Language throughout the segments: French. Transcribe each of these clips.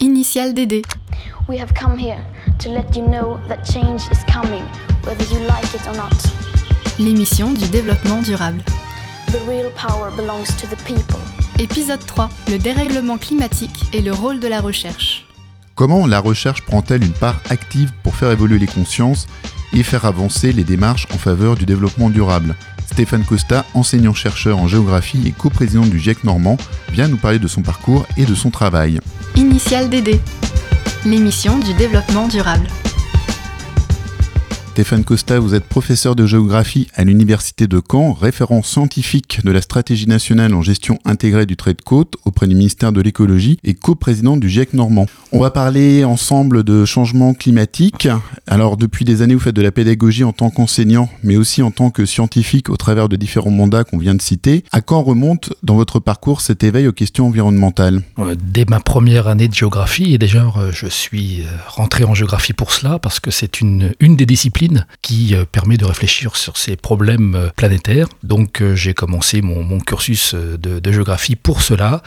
Initial DD. We have come here to let you know that change is coming, whether you like it or not. L'émission du développement durable. The real power belongs to the people. Épisode 3. Le dérèglement climatique et le rôle de la recherche. Comment la recherche prend-elle une part active pour faire évoluer les consciences et faire avancer les démarches en faveur du développement durable Stéphane Costa, enseignant-chercheur en géographie et coprésident du GIEC normand, vient nous parler de son parcours et de son travail. Initial DD. L'émission du développement durable. Stéphane Costa, vous êtes professeur de géographie à l'Université de Caen, référent scientifique de la stratégie nationale en gestion intégrée du trait de côte auprès du ministère de l'écologie et coprésident du GIEC normand. On va parler ensemble de changement climatique. Alors depuis des années, vous faites de la pédagogie en tant qu'enseignant, mais aussi en tant que scientifique au travers de différents mandats qu'on vient de citer. À quand remonte dans votre parcours cet éveil aux questions environnementales? Euh, Dès ma première année de géographie, et déjà euh, je suis euh, rentré en géographie pour cela, parce que c'est une, une des disciplines qui euh, permet de réfléchir sur ces problèmes euh, planétaires. Donc euh, j'ai commencé mon, cursus de géographie pour cela.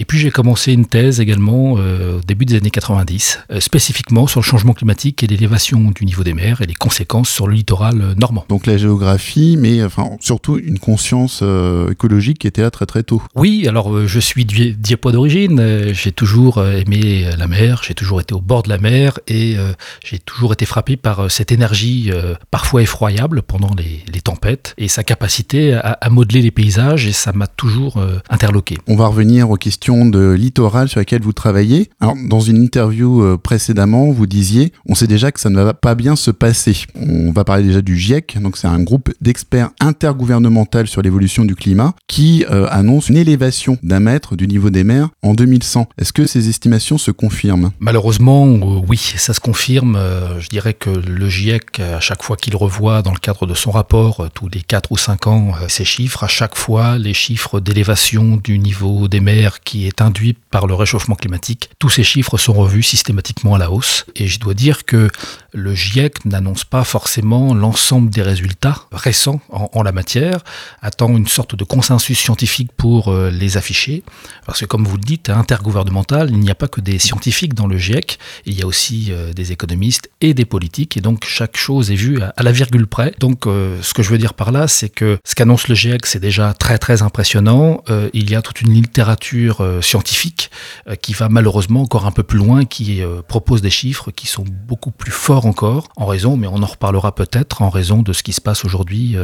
Et puis j'ai commencé une thèse également euh, au début des années 90, euh, spécifiquement sur le changement climatique et l'élévation du niveau des mers et les conséquences sur le littoral euh, normand. Donc la géographie, mais enfin surtout une conscience euh, écologique qui était là très très tôt. Oui, alors je suis Dieppe d'origine, j'ai toujours aimé la mer, j'ai toujours été au bord de la mer et j'ai toujours été frappé par cette énergie parfois effroyable pendant les, les tempêtes et sa capacité à, à modeler les paysages et ça m'a toujours interloqué. On va revenir aux questions de littoral sur lesquelles vous travaillez. Alors, dans une interview euh, précédemment, vous disiez, on sait déjà que ça ne va pas bien se passer. On va parler déjà du GIEC, donc c'est un groupe d'experts intergouvernemental sur l'évolution du climat qui euh, annonce une élévation d'un mètre du niveau des mers en 2100. Est-ce que ces estimations se confirment? Malheureusement, euh, oui, ça se confirme. Je dirais que le GIEC, à chaque fois qu'il revoit dans le cadre de son rapport, tous les 4 ou 5 ans, ces chiffres, à chaque fois, les chiffres d'élévation du niveau des mers qui est induit par le réchauffement climatique, tous ces chiffres sont revus systématiquement à la hausse. Et je dois dire que le GIEC n'annonce pas forcément l'ensemble des résultats récents en, la matière, attend une sorte de consensus scientifique pour euh, les afficher. Parce que comme vous le dites, intergouvernemental, il n'y a pas que des scientifiques dans le GIEC, il y a aussi euh, des économistes et des politiques, et donc chaque chose est vue à, la virgule près. Donc euh, ce que je veux dire par là, c'est que ce qu'annonce le GIEC, c'est déjà très très impressionnant. Il y a toute une littérature euh, scientifique euh, qui va malheureusement encore un peu plus loin, qui euh, propose des chiffres qui sont beaucoup plus forts encore, en raison, mais on en reparlera peut-être, en raison de ce qui se passe aujourd'hui,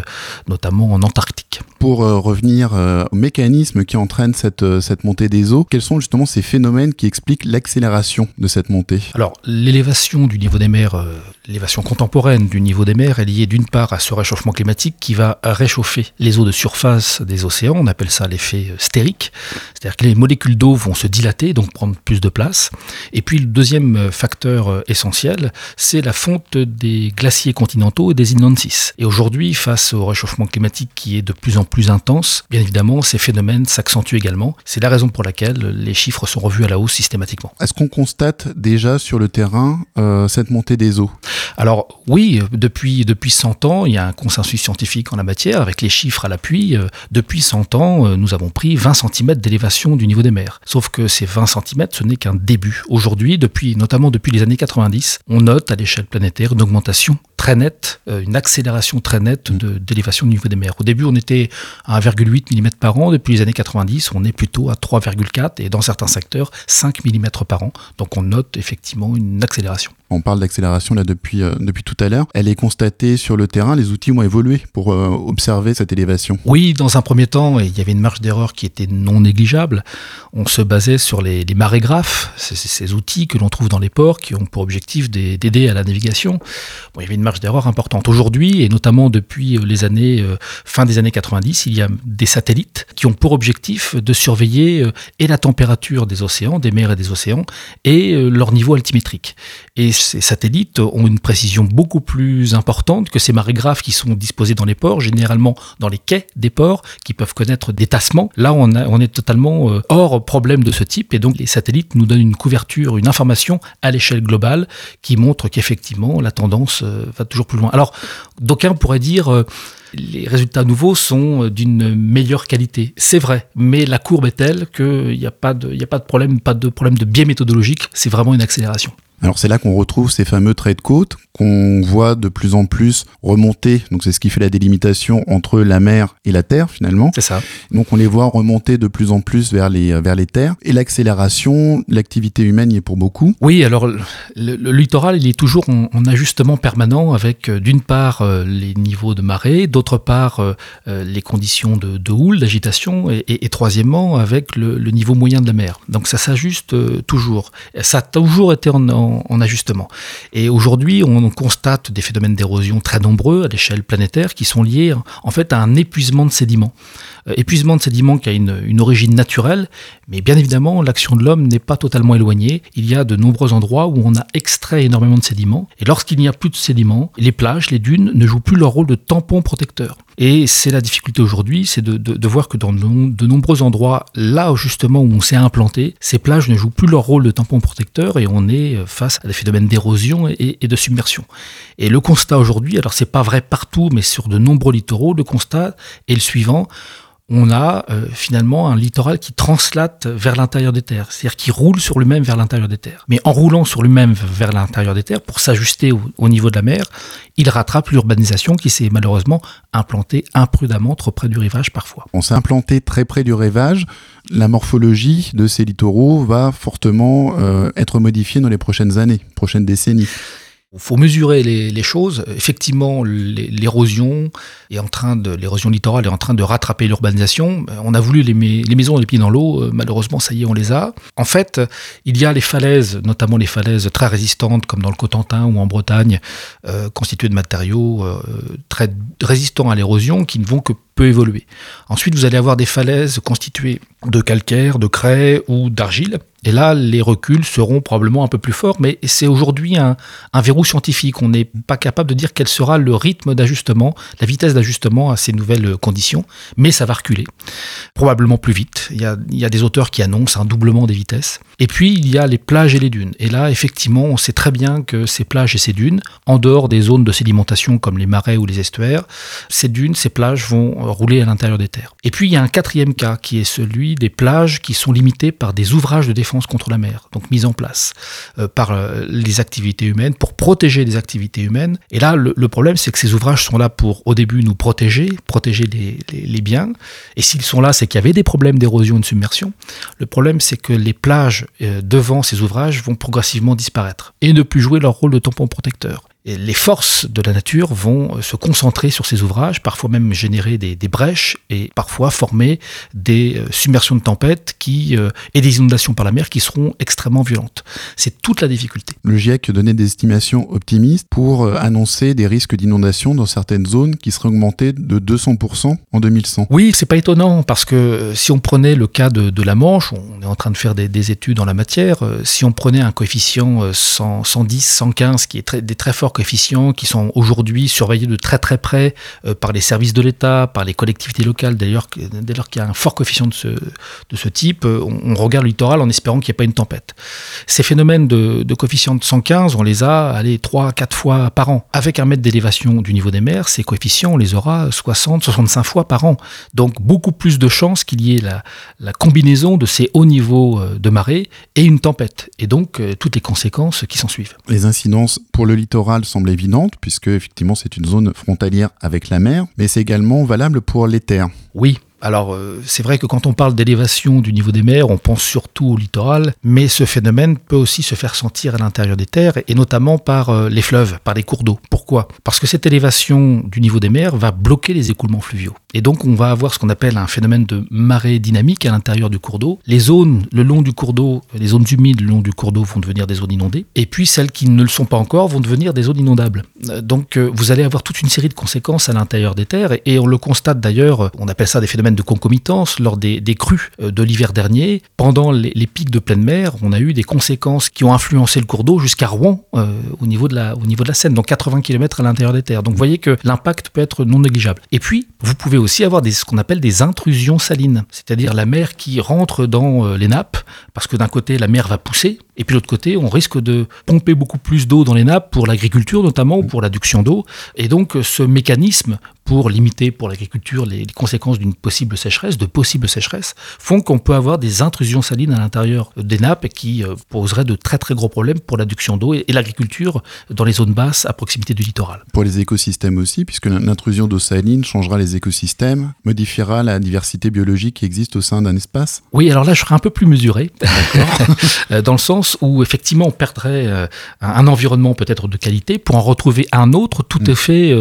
notamment en Antarctique. Pour revenir au mécanisme qui entraîne cette, cette montée des eaux, quels sont justement ces phénomènes qui expliquent l'accélération de cette montée? Alors, l'élévation du niveau des mers, l'élévation contemporaine du niveau des mers est liée d'une part à ce réchauffement climatique qui va réchauffer les eaux de surface des océans, on appelle ça l'effet euh, stérique, c'est-à-dire que les molécules d'eau vont se dilater, donc prendre plus de place. Et puis le deuxième euh, facteur euh, essentiel, c'est la fonte des glaciers continentaux et des inlansis. Et aujourd'hui, face au réchauffement climatique qui est de plus en plus intense, bien évidemment, ces phénomènes s'accentuent également. C'est la raison pour laquelle les chiffres sont revus à la hausse systématiquement. Est-ce qu'on constate déjà sur le terrain cette montée des eaux? Alors oui, depuis, depuis 100 ans, il y a un consensus scientifique en la matière, avec les chiffres à l'appui. Euh, Depuis 100 ans, euh, nous avons pris 20 cm d'élévation du niveau des mers. Sauf que ces 20 cm, ce n'est qu'un début. Aujourd'hui, depuis, notamment depuis les années 90, on note à l'échelle planétaire une augmentation très nette, euh, une accélération très nette d'élévation du niveau des mers. Au début, on était à 1,8 mm par an. Depuis les années 90, on est plutôt à 3,4 et dans certains secteurs, 5 mm par an. Donc on note effectivement une accélération. On parle d'accélération là depuis, euh, depuis tout à l'heure. Elle est constatée sur le terrain. Les outils ont évolué pour euh, observer cette élévation. Oui, dans un premier temps, il y avait une marge d'erreur qui était non négligeable. On se basait sur les, les marégraphes, ces, outils que l'on trouve dans les ports qui ont pour objectif d'ai- d'aider à la navigation. Il y avait une marge d'erreur importante. Aujourd'hui, et notamment depuis euh, les années fin des années 90, il y a des satellites qui ont pour objectif de surveiller et la température des océans, des mers et des océans, et leur niveau altimétrique. Et ces satellites ont une précision beaucoup plus importante que ces marégraphes qui sont disposés dans les ports, généralement dans les quais des ports, qui peuvent connaître des tassements. Là, on, est totalement euh, hors problème de ce type, et donc les satellites nous donnent une couverture, une information à l'échelle globale qui montre qu'effectivement la tendance euh, va toujours plus loin. Alors, d'aucuns pourraient dire... euh, les résultats nouveaux sont d'une meilleure qualité. C'est vrai, mais la courbe est telle qu'il n'y a pas de problème, pas de problème de biais méthodologique, c'est vraiment une accélération. Alors c'est là qu'on retrouve ces fameux traits de côte qu'on voit de plus en plus remonter. Donc c'est ce qui fait la délimitation entre la mer et la terre finalement. C'est ça. Donc on les voit remonter de plus en plus vers les vers les terres et l'accélération, l'activité humaine y est pour beaucoup. Oui, alors le, littoral il est toujours en, ajustement permanent avec euh, d'une part euh, les niveaux de marée, d'autre part euh, les conditions de, de houle, d'agitation et, et, troisièmement avec le, le, niveau moyen de la mer. Donc ça s'ajuste toujours. Ça a toujours été en, en, en ajustement. Et aujourd'hui on on constate des phénomènes d'érosion très nombreux à l'échelle planétaire qui sont liés en fait à un épuisement de sédiments. Euh, épuisement de sédiments qui a une, origine naturelle, mais bien évidemment l'action de l'homme n'est pas totalement éloignée. Il y a de nombreux endroits où on a extrait énormément de sédiments, et lorsqu'il n'y a plus de sédiments, les plages, les dunes ne jouent plus leur rôle de tampon protecteur. Et c'est la difficulté aujourd'hui, c'est de, voir que dans de, nombreux endroits, là justement où on s'est implanté, ces plages ne jouent plus leur rôle de tampon protecteur et on est face à des phénomènes d'érosion et, et, de submersion. Et le constat aujourd'hui, alors c'est pas vrai partout, mais sur de nombreux littoraux, le constat est le suivant on a euh, finalement un littoral qui translate vers l'intérieur des terres, c'est-à-dire qui roule sur lui-même vers l'intérieur des terres. Mais en roulant sur lui-même vers l'intérieur des terres, pour s'ajuster au, niveau de la mer, il rattrape l'urbanisation qui s'est malheureusement implantée imprudemment trop près du rivage parfois. On s'est implanté très près du rivage. La morphologie de ces littoraux va fortement euh, être modifiée dans les prochaines années, prochaines décennies. Il faut mesurer les, choses. Effectivement, l'érosion est en train de l'érosion littorale est en train de rattraper l'urbanisation. On a voulu les, les maisons les pieds dans l'eau. Euh, malheureusement, ça y est, on les a. En fait, il y a les falaises, notamment les falaises très résistantes, comme dans le Cotentin ou en Bretagne, euh, constituées de matériaux euh, très résistants à l'érosion, qui ne vont que peu évoluer. Ensuite, vous allez avoir des falaises constituées de calcaire, de craie ou d'argile. Et là, les reculs seront probablement un peu plus forts, mais c'est aujourd'hui un, verrou scientifique. On n'est pas capable de dire quel sera le rythme d'ajustement, la vitesse d'ajustement à ces nouvelles conditions, mais ça va reculer. Probablement plus vite. Il y a des auteurs qui annoncent un doublement des vitesses. Et puis, il y a les plages et les dunes. Et là, effectivement, on sait très bien que ces plages et ces dunes, en dehors des zones de sédimentation comme les marais ou les estuaires, ces dunes, ces plages vont rouler à l'intérieur des terres. Et puis il y a un quatrième cas qui est celui des plages qui sont limitées par des ouvrages de défense contre la mer, donc mis en place euh, par euh, les activités humaines pour protéger les activités humaines. Et là, le, problème, c'est que ces ouvrages sont là pour au début nous protéger, protéger les, biens. Et s'ils sont là, c'est qu'il y avait des problèmes d'érosion et de submersion. Le problème, c'est que les plages devant ces ouvrages vont progressivement disparaître et ne plus jouer leur rôle de tampon protecteur les forces de la nature vont euh, se concentrer sur ces ouvrages, parfois même générer des, brèches et parfois former des euh, submersions de tempêtes qui, euh, et des inondations par la mer qui seront extrêmement violentes. C'est toute la difficulté. Le GIEC donnait des estimations optimistes pour annoncer des risques d'inondation dans certaines zones qui seraient augmentés de 200% en 2100. Oui, c'est pas étonnant parce que si on prenait le cas de, la Manche, on est en train de faire des, études en la matière, si on prenait un coefficient 110, 115 qui est très, des très forts coefficients qui sont aujourd'hui surveillés de très très près euh, par les services de l'État, par les collectivités locales. D'ailleurs, dès lors qu'il y a un fort coefficient de ce, de ce type, euh, on, regarde le littoral en espérant qu'il n'y ait pas une tempête. Ces phénomènes de, de coefficient de 115, on les a allez, 3 4 fois par an. Avec un mètre d'élévation du niveau des mers, ces coefficients, on les aura 60, 65 fois par an. Donc beaucoup plus de chances qu'il y ait la, la, combinaison de ces hauts niveaux euh, de marée et une tempête. Et donc toutes les conséquences qui s'en suivent. Les incidences pour le littoral semble évidente, puisque effectivement c'est une zone frontalière avec la mer, mais c'est également valable pour les terres. Oui, alors, euh, c'est vrai que quand on parle d'élévation du niveau des mers, on pense surtout au littoral, mais ce phénomène peut aussi se faire sentir à l'intérieur des terres, et notamment par euh, les fleuves, par les cours d'eau. Pourquoi? Parce que cette élévation du niveau des mers va bloquer les écoulements fluviaux. Et donc, on va avoir ce qu'on appelle un phénomène de marée dynamique à l'intérieur du cours d'eau. Les zones le long du cours d'eau, les zones humides le long du cours d'eau vont devenir des zones inondées, et puis celles qui ne le sont pas encore vont devenir des zones inondables. Euh, donc, vous allez avoir toute une série de conséquences à l'intérieur des terres, et on le constate d'ailleurs, on appelle ça des phénomènes de concomitance lors des, crues euh, de l'hiver dernier. Pendant les, pics de pleine mer, on a eu des conséquences qui ont influencé le cours d'eau jusqu'à Rouen euh, au, niveau de la, au niveau de la Seine, donc 80 km à l'intérieur des terres. Donc vous voyez que l'impact peut être non négligeable. Et puis, vous pouvez aussi avoir des, ce qu'on appelle des intrusions salines, c'est-à-dire la mer qui rentre dans euh, les nappes, parce que d'un côté, la mer va pousser, Et puis l'autre côté, on risque de pomper beaucoup plus d'eau dans les nappes pour l'agriculture notamment ou pour l'adduction d'eau. Et donc ce mécanisme pour limiter pour l'agriculture les, conséquences d'une possible sécheresse, de possibles sécheresses, font qu'on peut avoir des intrusions salines à l'intérieur des nappes qui euh, poseraient de très très gros problèmes pour l'adduction d'eau et, l'agriculture dans les zones basses à proximité du littoral. Pour les écosystèmes aussi, puisque l'intrusion d'eau saline changera les écosystèmes, modifiera la diversité biologique qui existe au sein d'un espace Oui, alors là je serais un peu plus mesuré, euh, dans le sens où effectivement on perdrait euh, un environnement peut-être de qualité pour en retrouver un autre tout mm. à fait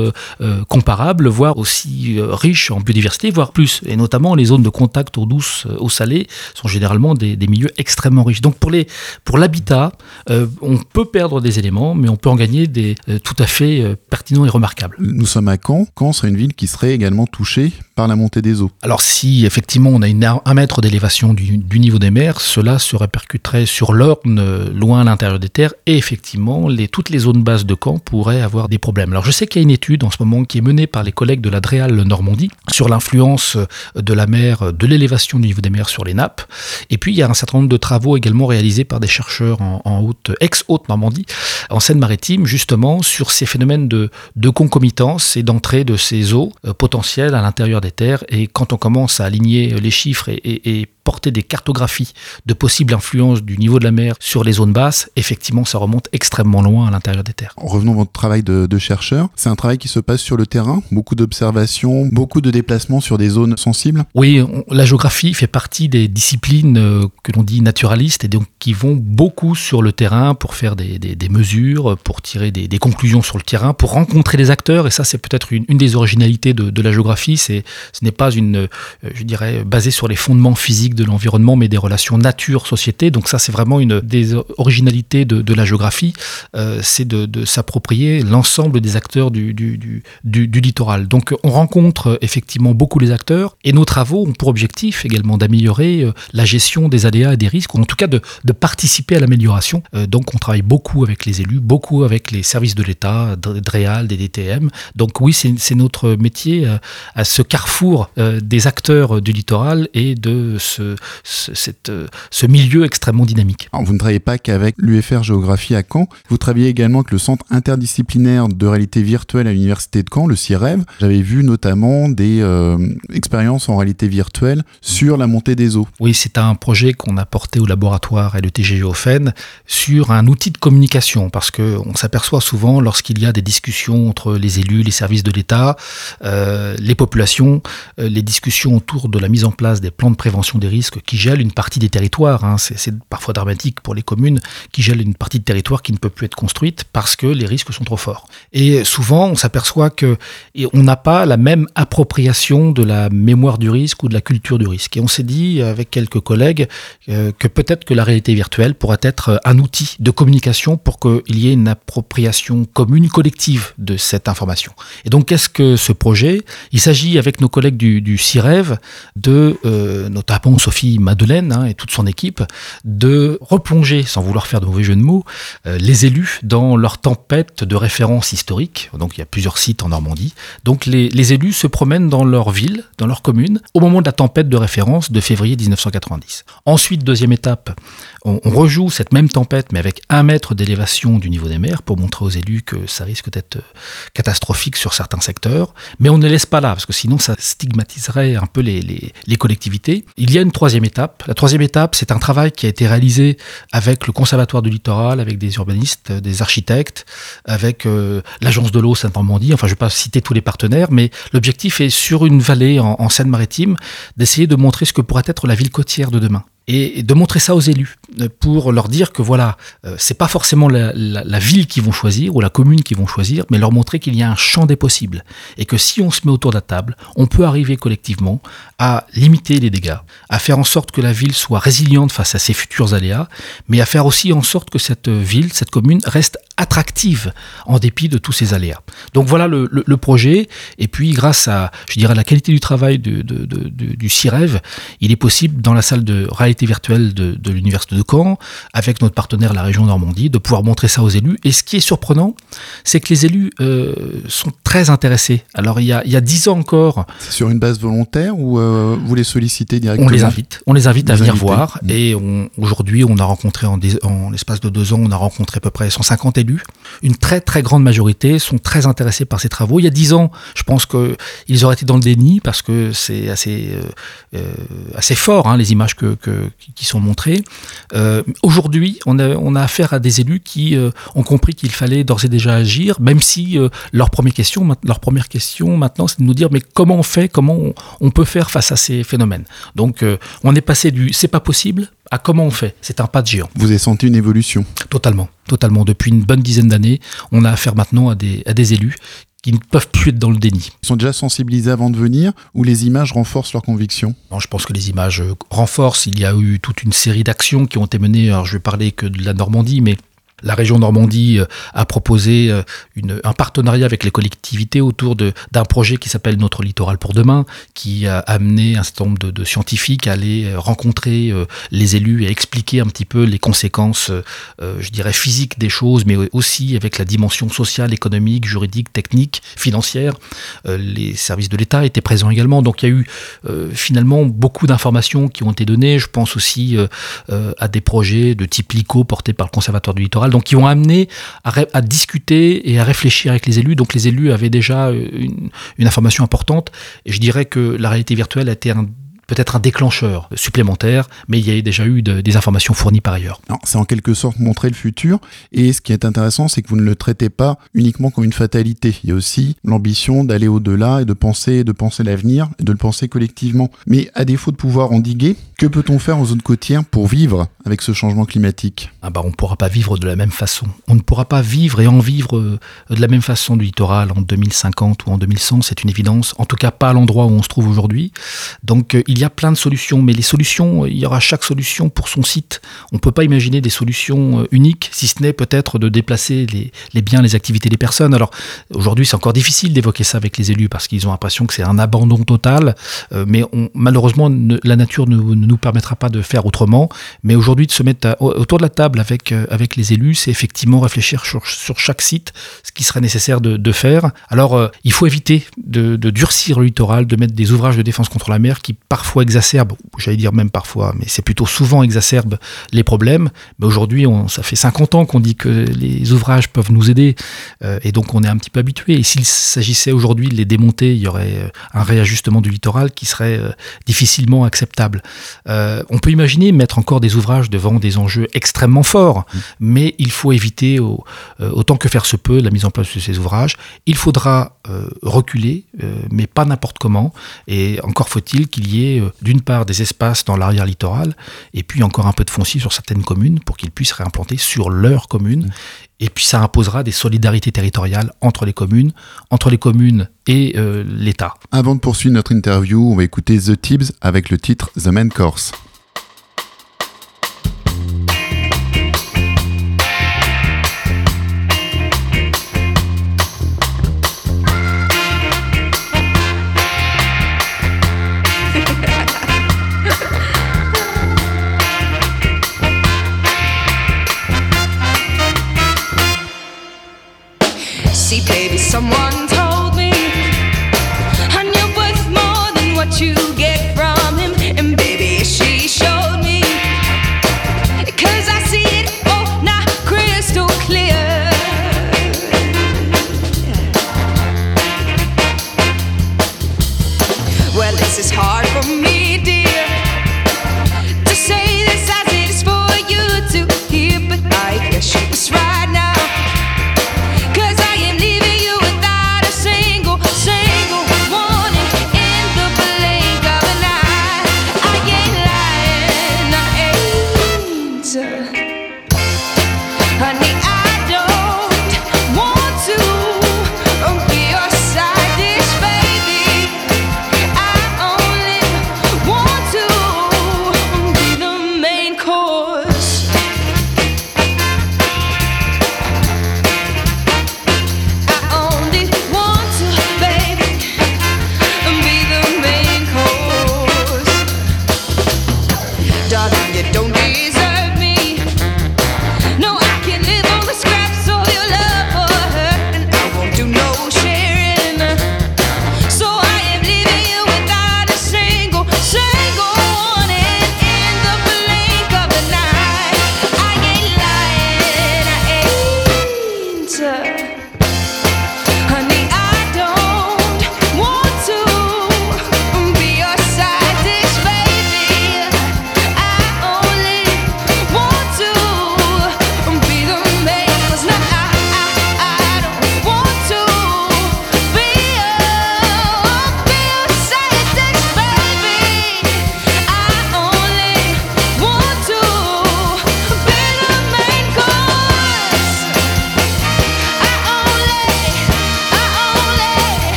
comparable voire aussi euh, riche en biodiversité, voire plus. Et notamment les zones de contact eau douce, eau salée, sont généralement des, milieux extrêmement riches. Donc pour les pour l'habitat, euh, on peut perdre des éléments, mais on peut en gagner des euh, tout à fait pertinents et remarquables. Nous sommes à Caen. Caen serait une ville qui serait également touchée par la montée des eaux. Alors si effectivement on a une, un mètre d'élévation du, niveau des mers, cela se répercuterait sur l'Orne, loin à l'intérieur des terres, et effectivement toutes les zones basses de Caen pourraient avoir des problèmes. Alors je sais qu'il y a une étude en ce moment qui est menée par les collègues de la Dréal Normandie sur l'influence de la mer, de l'élévation du niveau des mers sur les nappes. Et puis il y a un certain nombre de travaux également réalisés par des chercheurs en, haute, ex-haute Normandie, en Seine-Maritime, justement sur ces phénomènes de, concomitance et d'entrée de ces eaux euh, potentielles à l'intérieur des terres. Et quand on commence à aligner les chiffres et porter des cartographies de possibles influences du niveau de la mer sur les zones basses, effectivement, ça remonte extrêmement loin à l'intérieur des terres. Revenons à votre travail de, chercheur. C'est un travail qui se passe sur le terrain, beaucoup d'observations, beaucoup de déplacements sur des zones sensibles. Oui, la géographie fait partie des disciplines euh, que l'on dit naturalistes et donc qui vont beaucoup sur le terrain pour faire des, mesures, pour tirer des, conclusions sur le terrain, pour rencontrer des acteurs. Et ça, c'est peut-être une, des originalités de, de la géographie. C'est, ce n'est pas une, euh, je dirais, basé sur les fondements physiques de l'environnement, mais des relations nature-société. Donc ça, c'est vraiment une des originalités de, la géographie, euh, c'est de, s'approprier l'ensemble des acteurs du, du, du, littoral. Donc on rencontre effectivement beaucoup les acteurs, et nos travaux ont pour objectif également d'améliorer euh, la gestion des aléas et des risques, ou en tout cas de, participer à l'amélioration. Euh, donc on travaille beaucoup avec les élus, beaucoup avec les services de l'État, DREAL, des DTM. Donc oui, c'est notre métier à ce carrefour des acteurs du littoral et de ce, cette, euh, ce milieu extrêmement dynamique. vous ne travaillez pas qu'avec l'UFR Géographie à Caen, vous travaillez également avec le Centre interdisciplinaire de réalité virtuelle à l'Université de Caen, le CIREV. J'avais vu notamment des euh, expériences en réalité virtuelle sur la montée des eaux. Oui, c'est un projet qu'on a porté au laboratoire et le TGGOFEN sur un outil de communication, parce qu'on s'aperçoit souvent lorsqu'il y a des discussions entre les élus, les services de l'État, euh, les populations, les discussions autour de la mise en place des plans de prévention des risques qui gèlent une partie des territoires. Hein. C'est parfois dramatique pour les communes qui gèlent une partie de territoire qui ne peut plus être construite parce que les risques sont trop forts. Et souvent, on s'aperçoit que on n'a pas la même appropriation de la mémoire du risque ou de la culture du risque. Et on s'est dit avec quelques collègues euh, que peut-être que la réalité virtuelle pourrait être un outil de communication pour qu'il y ait une appropriation commune, collective de cette information. Et donc, qu'est-ce que ce projet? Il s'agit avec nos collègues du, du CIREV de euh, notamment Sophie Madeleine hein, et toute son équipe, de replonger, sans vouloir faire de mauvais jeu de mots, euh, les élus dans leur tempête de références historiques. Donc il y a plusieurs sites en Normandie. Donc les, les élus se promènent dans leur ville, dans leur commune, au moment de la tempête de référence de février 1990. Ensuite, deuxième étape, on, rejoue cette même tempête, mais avec un mètre d'élévation du niveau des mers, pour montrer aux élus que ça risque d'être euh, catastrophique sur certains secteurs. Mais on ne laisse pas là, parce que sinon ça stigmatiserait un peu les, les, collectivités. Il y a une troisième étape. La troisième étape, c'est un travail qui a été réalisé avec le Conservatoire du littoral, avec des urbanistes, des architectes, avec euh, l'Agence de l'eau Saint-Normandie. Enfin, je ne vais pas citer tous les partenaires, mais l'objectif est sur une vallée en Seine-Maritime d'essayer de montrer ce que pourrait être la ville côtière de demain et de montrer ça aux élus euh, pour leur dire que voilà, euh, c'est pas forcément la, ville qui vont choisir ou la commune qui vont choisir, mais leur montrer qu'il y a un champ des possibles. Et que si on se met autour de la table, on peut arriver collectivement à limiter les dégâts, à faire en sorte que la ville soit résiliente face à ses futurs aléas, mais à faire aussi en sorte que cette ville, cette commune reste attractive en dépit de tous ces aléas. Donc voilà le, projet. Et puis grâce à, je dirais, la qualité du travail du CIREV, il est possible dans la salle de réalité virtuelle de, l'université de Caen, avec notre partenaire la région Normandie, de pouvoir montrer ça aux élus. Et ce qui est surprenant, c'est que les élus euh, sont très intéressés. Alors il y a dix ans encore. Sur une base volontaire ou euh, vous les sollicitez directement On les invite. On les invite à venir voir. Mmh. Et aujourd'hui, on a rencontré en, en l'espace de deux ans, on a rencontré à peu près 150 une très très grande majorité sont très intéressés par ces travaux. Il y a dix ans, je pense qu'ils auraient été dans le déni parce que c'est assez, euh, euh, assez fort, hein, les images qui sont montrées. Euh, aujourd'hui, on a, affaire à des élus qui ont compris qu'il fallait d'ores et déjà agir, même si leur première question maintenant, c'est de nous dire mais comment on fait, comment on, peut faire face à ces phénomènes? Donc on est passé du c'est pas possible à comment on fait. C'est un pas de géant. Vous avez senti une évolution Totalement, totalement. Depuis une bonne dizaine d'années, on a affaire maintenant à des, à des élus qui ne peuvent plus être dans le déni. Ils sont déjà sensibilisés avant de venir ou les images renforcent leur conviction? Je pense que les images renforcent. Il y a eu toute une série d'actions qui ont été menées. Alors je vais parler que de la Normandie, mais la région Normandie euh, a proposé euh, un partenariat avec les collectivités autour d'un projet qui s'appelle Notre littoral pour demain, qui a amené un certain nombre de, scientifiques à aller euh, rencontrer les élus et expliquer un petit peu les conséquences, je dirais, physiques des choses, mais aussi avec la dimension sociale, économique, juridique, technique, financière. Les services de l'État étaient présents également. Donc il y a eu finalement beaucoup d'informations qui ont été données. Je pense aussi à des projets de type LICO portés par le Conservatoire du littoral donc qui ont amené à, discuter et à réfléchir avec les élus. Donc les élus avaient déjà une, une information importante. Et je dirais que la réalité virtuelle a été un peut-être un déclencheur supplémentaire, mais il y a déjà eu des informations fournies par ailleurs. C'est en quelque sorte montrer le futur, et ce qui est intéressant, c'est que vous ne le traitez pas uniquement comme une fatalité. Il y a aussi l'ambition d'aller au-delà et de penser, de penser l'avenir et de le penser collectivement. Mais à défaut de pouvoir endiguer, que peut-on faire en zone côtière pour vivre avec ce changement climatique? Ah bah On ne pourra pas vivre de la même façon. On ne pourra pas vivre et en vivre euh, de la même façon du littoral en 2050 ou en 2100, c'est une évidence. En tout cas, pas à l'endroit où on se trouve aujourd'hui. Donc, euh, il y a plein de solutions, mais les solutions, il y aura chaque solution pour son site. On ne peut pas imaginer des solutions euh, uniques, si ce n'est peut-être de déplacer les, biens, les activités des personnes. Alors, aujourd'hui, c'est encore difficile d'évoquer ça avec les élus parce qu'ils ont l'impression que c'est un abandon total, mais malheureusement, la nature ne, nous permettra pas de faire autrement. Mais aujourd'hui, de se mettre autour de la table avec, euh, avec les élus, c'est effectivement réfléchir sur, chaque site ce qui serait nécessaire de, faire. Alors, euh, il faut éviter de, de, durcir le littoral, de mettre des ouvrages de défense contre la mer qui parfois exacerbent, j'allais dire même parfois, mais c'est plutôt souvent exacerbent les problèmes. Mais aujourd'hui, ça fait 50 ans qu'on dit que les ouvrages peuvent nous aider euh, et donc on est un petit peu habitué. Et s'il s'agissait aujourd'hui de les démonter, il y aurait un réajustement du littoral qui serait difficilement acceptable. Euh, on peut imaginer mettre encore des ouvrages devant des enjeux extrêmement forts, mmh. mais il faut éviter euh, autant que faire se peut la mise en place de ces ouvrages. Il faudra euh, reculer, mais pas n'importe comment. Et encore faut-il qu'il y ait d'une part des espaces dans l'arrière littoral, et puis encore un peu de foncier sur certaines communes pour qu'ils puissent réimplanter sur leur commune. Et puis ça imposera des solidarités territoriales entre les communes, entre les communes et euh, l'État. Avant de poursuivre notre interview, on va écouter The Tibbs avec le titre The Main Course.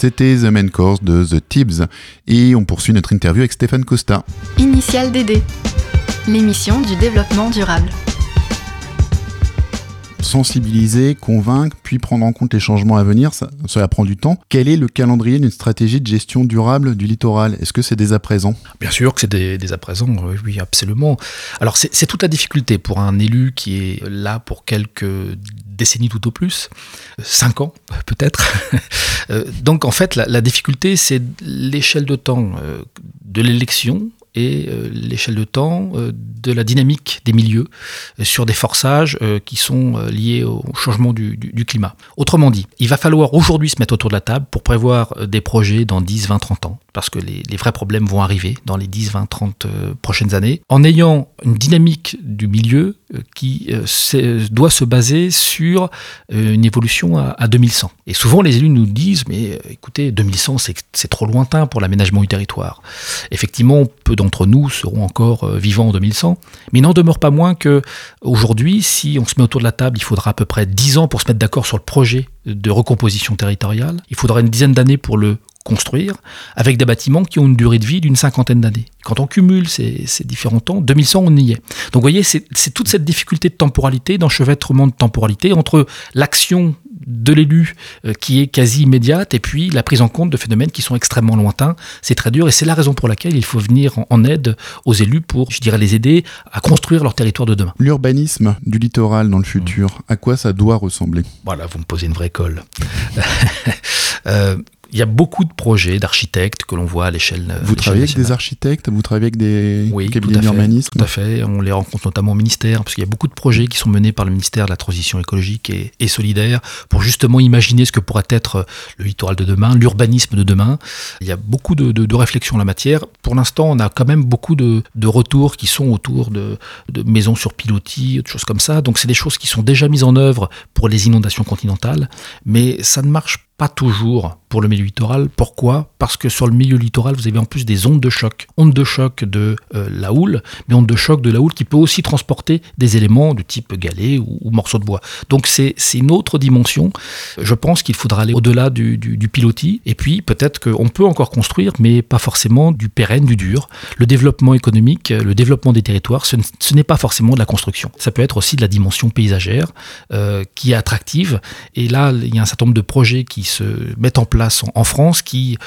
C'était The Main Course de The Tibbs. Et on poursuit notre interview avec Stéphane Costa. Initial DD, l'émission du développement durable sensibiliser, convaincre, puis prendre en compte les changements à venir, ça, cela prend du temps. Quel est le calendrier d'une stratégie de gestion durable du littoral? Est-ce que c'est dès à présent? Bien sûr que c'est dès, à présent, oui, absolument. Alors c'est toute la difficulté pour un élu qui est là pour quelques décennies tout au plus, cinq ans peut-être. Euh, donc en fait, la, difficulté, c'est l'échelle de temps euh, de l'élection et euh, l'échelle de temps de la dynamique des milieux sur des forçages qui sont liés au changement du, climat. Autrement dit, il va falloir aujourd'hui se mettre autour de la table pour prévoir des projets dans 10, 20, 30 ans, parce que les, vrais problèmes vont arriver dans les 10, 20, 30 prochaines années, en ayant une dynamique du milieu qui doit se baser sur une évolution à, à 2100. Et souvent les élus nous disent, mais écoutez, 2100 c'est trop lointain pour l'aménagement du territoire. Effectivement, peu d'entre nous seront encore euh, vivants en 2100, mais il n'en demeure pas moins que aujourd'hui, si on se met autour de la table, il faudra à peu près 10 ans pour se mettre d'accord sur le projet de recomposition territoriale. Il faudra une dizaine d'années pour le construire, avec des bâtiments qui ont une durée de vie d'une cinquantaine d'années. Quand on cumule ces, différents temps, 2100, on y est. Donc vous voyez, c'est toute cette difficulté de temporalité, d'enchevêtrement de temporalité entre l'action de l'élu euh, qui est quasi immédiate et puis la prise en compte de phénomènes qui sont extrêmement lointains. C'est très dur et c'est la raison pour laquelle il faut venir en aide aux élus pour, je dirais, les aider à construire leur territoire de demain. L'urbanisme du littoral dans le futur, à quoi ça doit ressembler? Voilà, vous me posez une vraie colle. euh, il y a beaucoup de projets d'architectes que l'on voit à l'échelle. Vous travaillez avec des architectes Vous travaillez avec des oui, cabinets d'urbanisme Tout à fait. On les rencontre notamment au ministère, parce qu'il y a beaucoup de projets qui sont menés par le ministère de la Transition écologique et, solidaire pour justement imaginer ce que pourrait être le littoral de demain, l'urbanisme de demain. Il y a beaucoup de, de, réflexions en la matière. Pour l'instant, on a quand même beaucoup de, de retours qui sont autour de, maisons sur pilotis, de choses comme ça. Donc, c'est des choses qui sont déjà mises en œuvre pour les inondations continentales, mais ça ne marche pas toujours pour le milieu littoral. Pourquoi? Parce que sur le milieu littoral, vous avez en plus des ondes de choc. Ondes de choc de euh, la houle, mais ondes de choc de la houle qui peut aussi transporter des éléments du type galet ou, morceaux de bois. Donc c'est une autre dimension. Je pense qu'il faudra aller au-delà du, du, pilotis. Et puis peut-être qu'on peut encore construire, mais pas forcément du pérenne, du dur. Le développement économique, le développement des territoires, ce, n'est pas forcément de la construction. Ça peut être aussi de la dimension paysagère euh, qui est attractive. Et là, il y a un certain nombre de projets qui se mettent en place en, France qui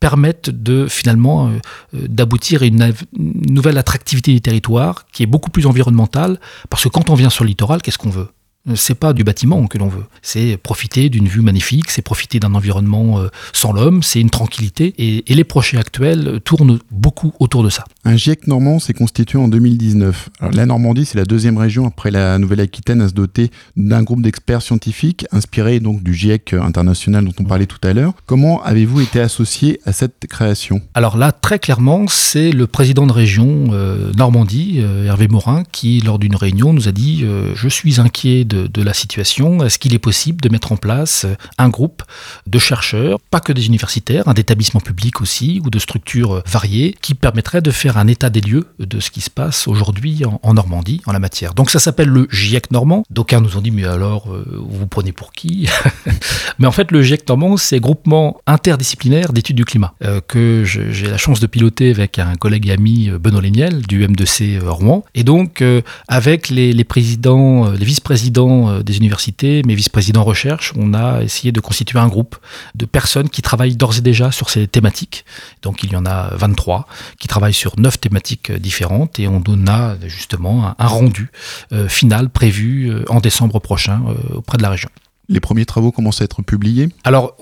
permettent finalement euh, euh, d'aboutir à une, nouvelle attractivité des territoires qui est beaucoup plus environnementale parce que quand on vient sur le littoral, qu'est-ce qu'on veut? C'est pas du bâtiment que l'on veut. C'est profiter d'une vue magnifique, c'est profiter d'un environnement euh, sans l'homme, c'est une tranquillité. Et, les projets actuels tournent beaucoup autour de ça. Un GIEC normand s'est constitué en 2019. la Normandie, c'est la deuxième région après la Nouvelle-Aquitaine à se doter d'un groupe d'experts scientifiques inspiré donc du GIEC international dont on parlait tout à l'heure. Comment avez-vous été associé à cette création? Alors là, très clairement, c'est le président de région euh, Normandie, euh, Hervé Morin, qui lors d'une réunion nous a dit je suis inquiet de la situation, est-ce qu'il est possible de mettre en place un groupe de chercheurs, pas que des universitaires, d'établissements publics aussi, ou de structures variées, qui permettraient de faire un état des lieux de ce qui se passe aujourd'hui en, Normandie en la matière. Donc ça s'appelle le GIEC normand. D'aucuns nous ont dit, mais alors, euh, vous vous prenez pour qui Mais en fait, le GIEC normand, c'est groupement interdisciplinaire d'études du climat, euh, que j'ai la chance de piloter avec un collègue et ami, euh, Benoît Léniel, du M2C Rouen. Et donc, avec les, les présidents, les vice-présidents des universités, mes vice-présidents recherche, on a essayé de constituer un groupe de personnes qui travaillent d'ores et déjà sur ces thématiques. Donc il y en a 23 qui travaillent sur 9 thématiques différentes et on a justement un, rendu euh, final prévu euh, en décembre prochain auprès de la région les premiers travaux commencent à être publiés Alors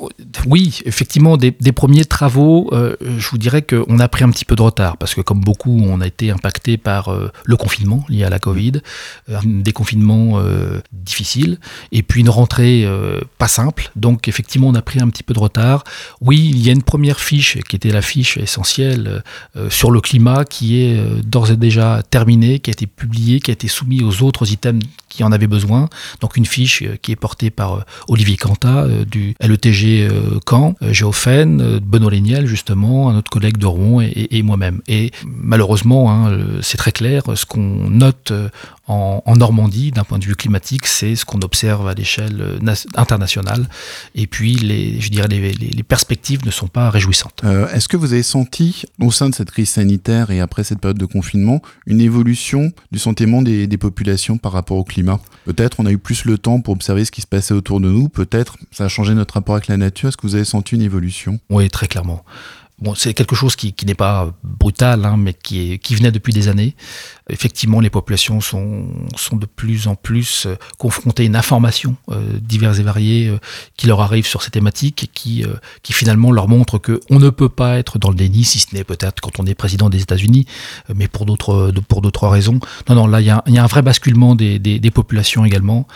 oui, effectivement, des, premiers travaux, euh, je vous dirais qu'on a pris un petit peu de retard, parce que comme beaucoup, on a été impacté par euh, le confinement lié à la Covid, euh, un déconfinement difficile, et puis une rentrée pas simple, donc effectivement, on a pris un petit peu de retard. Oui, il y a une première fiche, qui était la fiche essentielle sur le climat, qui est d'ores et déjà terminée, qui a été publiée, qui a été soumise aux autres items qui en avaient besoin, donc une fiche qui est portée par euh, Olivier Canta euh, du LETG euh, Caen, Géophène, Benoît Léniel justement, un autre collègue de Rouen et, moi-même. Et malheureusement, hein, c'est très clair, ce qu'on note en, Normandie, d'un point de vue climatique, c'est ce qu'on observe à l'échelle euh, internationale. Et puis, les, je dirais, les, les, perspectives ne sont pas réjouissantes. Euh, est-ce que vous avez senti, au sein de cette crise sanitaire et après cette période de confinement, une évolution du sentiment des, des populations par rapport au climat? Peut-être on a eu plus le temps pour observer ce qui se passait autour de nous, peut-être ça a changé notre rapport avec la nature. Est-ce que vous avez senti une évolution? Oui, très clairement. Bon, c'est quelque chose qui, qui n'est pas brutal, hein, mais qui, est, qui venait depuis des années. Effectivement, les populations sont, sont de plus en plus euh, confrontées à une information euh, diverses et variées euh, qui leur arrive sur ces thématiques et qui, euh, qui finalement leur montre qu'on ne peut pas être dans le déni, si ce n'est peut-être quand on est président des États-Unis, mais pour d'autres raisons. Non, non, là, il y, a un vrai basculement des, des, populations également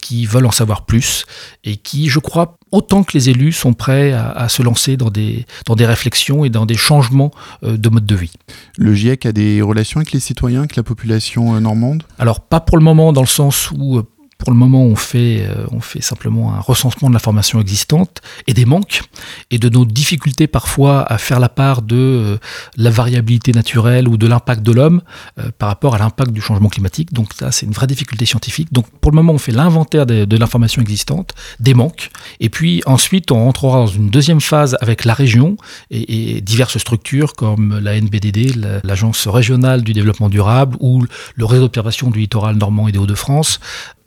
qui veulent en savoir plus et qui, je crois, autant que les élus sont prêts à, à, se lancer dans des, dans des réflexions et dans des changements de mode de vie. Le GIEC a des relations avec les citoyens, la population euh, normande? Alors pas pour le moment dans le sens où euh, pour le moment, on fait, euh, on fait simplement un recensement de l'information existante et des manques et de nos difficultés parfois à faire la part de euh, la variabilité naturelle ou de l'impact de l'homme euh, par rapport à l'impact du changement climatique. Donc ça, c'est une vraie difficulté scientifique. Donc pour le moment, on fait l'inventaire de, l'information existante, des manques, et puis ensuite, on rentrera dans une deuxième phase avec la région et, et diverses structures comme la NBDD, l'Agence régionale du développement durable ou le réseau d'observation du littoral normand et des Hauts-de-France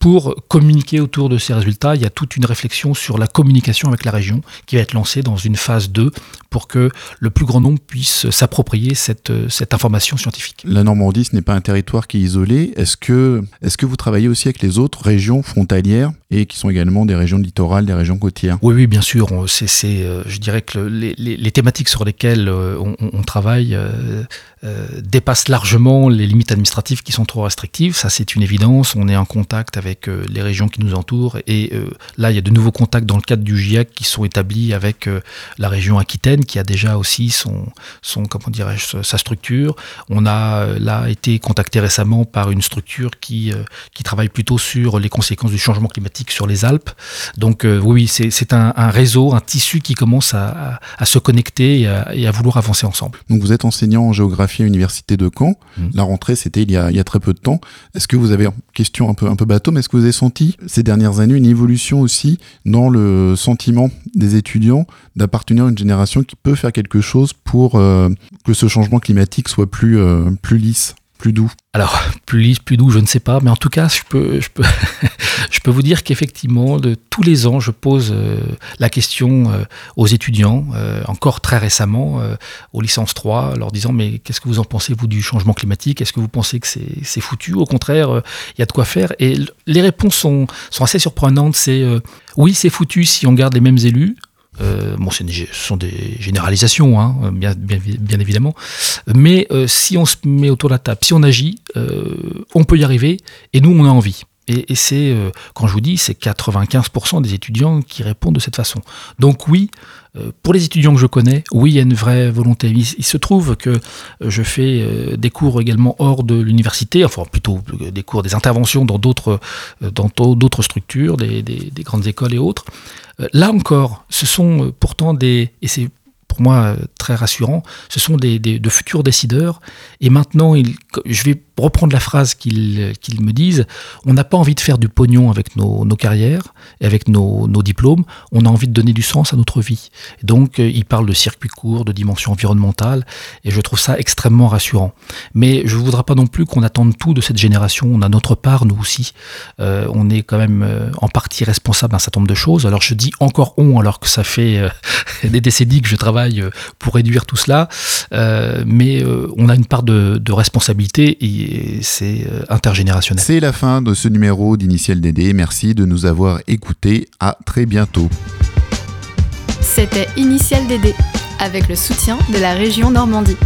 pour communiquer autour de ces résultats, il y a toute une réflexion sur la communication avec la région qui va être lancée dans une phase 2 pour que le plus grand nombre puisse s'approprier cette, cette information scientifique. La Normandie, ce n'est pas un territoire qui est isolé. Est-ce que, est que vous travaillez aussi avec les autres régions frontalières et qui sont également des régions littorales, des régions côtières? Oui, oui, bien sûr. C'est, euh, je dirais que les, les, les, thématiques sur lesquelles euh, on, on travaille euh, euh, dépassent largement les limites administratives qui sont trop restrictives. Ça, c'est une évidence. On est en contact avec euh, les régions qui nous entourent. Et euh, là, il y a de nouveaux contacts dans le cadre du GIEC qui sont établis avec la région Aquitaine, qui a déjà aussi son, son comment dirais-je, sa structure. On a là été contacté récemment par une structure qui, qui travaille plutôt sur les conséquences du changement climatique sur les Alpes. Donc oui, c'est un, un, réseau, un tissu qui commence à, à, à se connecter et à, et à vouloir avancer ensemble. Donc vous êtes enseignant en géographie à l'université de Caen. Mmh. La rentrée, c'était il, il, y a très peu de temps. Est-ce que vous avez, question un peu, un peu bateau, mais est-ce que vous avez senti ces dernières années une évolution aussi dans le sentiment des étudiants d'appartenir à une génération qui peut faire quelque chose pour euh, que ce changement climatique soit plus, euh, plus lisse? Plus doux Alors, plus lisse, plus doux, je ne sais pas, mais en tout cas, je peux, vous dire qu'effectivement, tous les ans, je pose euh, la question euh, aux étudiants, euh, encore très récemment, aux licences 3, leur disant Mais qu'est-ce que vous en pensez, vous, du changement climatique? Est-ce que vous pensez que c'est foutu? Au contraire, il y a de quoi faire. Et les réponses sont, sont assez surprenantes. C'est oui, c'est foutu si on garde les mêmes élus. Euh, bon, ce sont des généralisations, hein, bien, évidemment. Mais euh, si on se met autour de la table, si on agit, euh, on peut y arriver. Et nous, on a envie. Et, c'est, euh, quand je vous dis, c'est 95% des étudiants qui répondent de cette façon. Donc oui, euh, pour les étudiants que je connais, oui, il y a une vraie volonté. Il, se trouve que je fais euh, des cours également hors de l'université, enfin plutôt des cours, des interventions dans d'autres, dans d'autres structures, des, des, des grandes écoles et autres. Là encore, ce sont pourtant des, et c'est pour moi très rassurant, ce sont des, des, de futurs décideurs. Et maintenant, je vais reprendre la phrase qu'ils qu me disent, on n'a pas envie de faire du pognon avec nos, nos carrières et avec nos, nos, diplômes, on a envie de donner du sens à notre vie. Donc, euh, ils parlent de circuit court, de dimension environnementale, et je trouve ça extrêmement rassurant. Mais je ne voudrais pas non plus qu'on attende tout de cette génération, on a notre part, nous aussi. Euh, on est quand même euh, en partie responsable d'un certain nombre de choses. Alors je dis encore on, alors que ça fait euh, des décennies que je travaille pour réduire tout cela, euh, mais on a une part de, de responsabilité et c'est euh, intergénérationnel. C'est la fin de ce numéro d'Initial DD. Merci de nous avoir écoutés. À très bientôt. C'était Initial DD avec le soutien de la région Normandie.